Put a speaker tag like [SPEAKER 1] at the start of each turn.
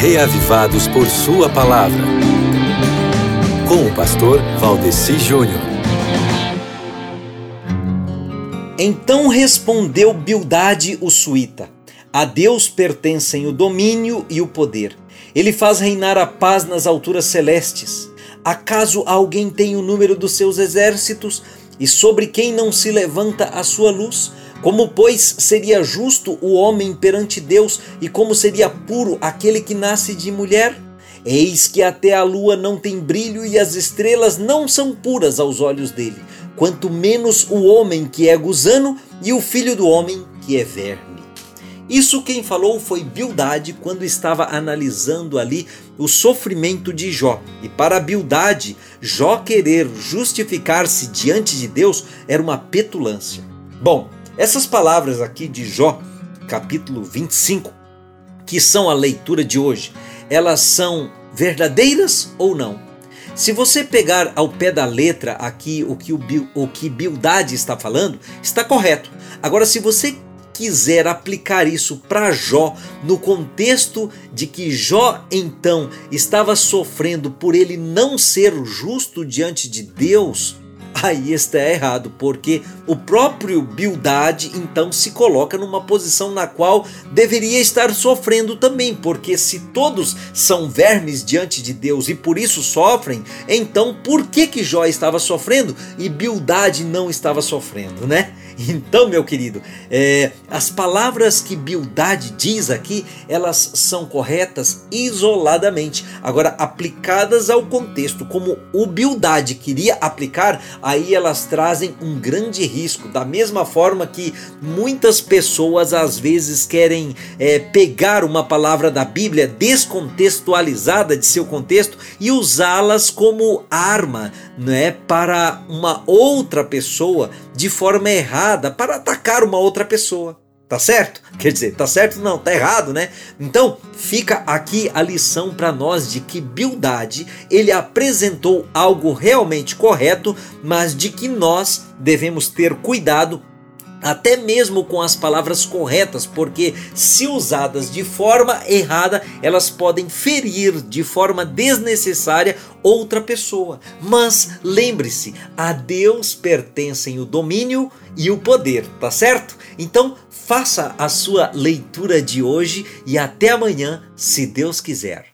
[SPEAKER 1] reavivados por Sua palavra. Com o pastor Valdeci Júnior.
[SPEAKER 2] Então respondeu Bildade o suíta: A Deus pertencem o domínio e o poder. Ele faz reinar a paz nas alturas celestes. Acaso alguém tem o número dos seus exércitos e sobre quem não se levanta a sua luz? Como, pois, seria justo o homem perante Deus e como seria puro aquele que nasce de mulher? Eis que até a lua não tem brilho e as estrelas não são puras aos olhos dele, quanto menos o homem que é gusano e o filho do homem que é verme. Isso quem falou foi Bildade quando estava analisando ali o sofrimento de Jó. E para Bildade, Jó querer justificar-se diante de Deus era uma petulância. Bom, essas palavras aqui de Jó, capítulo 25, que são a leitura de hoje, elas são verdadeiras ou não? Se você pegar ao pé da letra aqui o que, o, o que Bildade está falando, está correto. Agora, se você quiser aplicar isso para Jó, no contexto de que Jó então estava sofrendo por ele não ser justo diante de Deus, aí está errado, porque o próprio Bildade então se coloca numa posição na qual deveria estar sofrendo também, porque se todos são vermes diante de Deus e por isso sofrem, então por que que Jó estava sofrendo e Bildade não estava sofrendo, né? Então, meu querido, é, as palavras que Bildade diz aqui, elas são corretas isoladamente. Agora, aplicadas ao contexto, como o Bildade queria aplicar, aí elas trazem um grande risco. Da mesma forma que muitas pessoas às vezes querem é, pegar uma palavra da Bíblia descontextualizada de seu contexto e usá-las como arma né, para uma outra pessoa de forma errada para atacar uma outra pessoa. Tá certo? Quer dizer, tá certo não, tá errado, né? Então, fica aqui a lição para nós de que Bildade, ele apresentou algo realmente correto, mas de que nós devemos ter cuidado até mesmo com as palavras corretas, porque se usadas de forma errada, elas podem ferir de forma desnecessária outra pessoa. Mas lembre-se, a Deus pertencem o domínio e o poder, tá certo? Então, faça a sua leitura de hoje e até amanhã, se Deus quiser.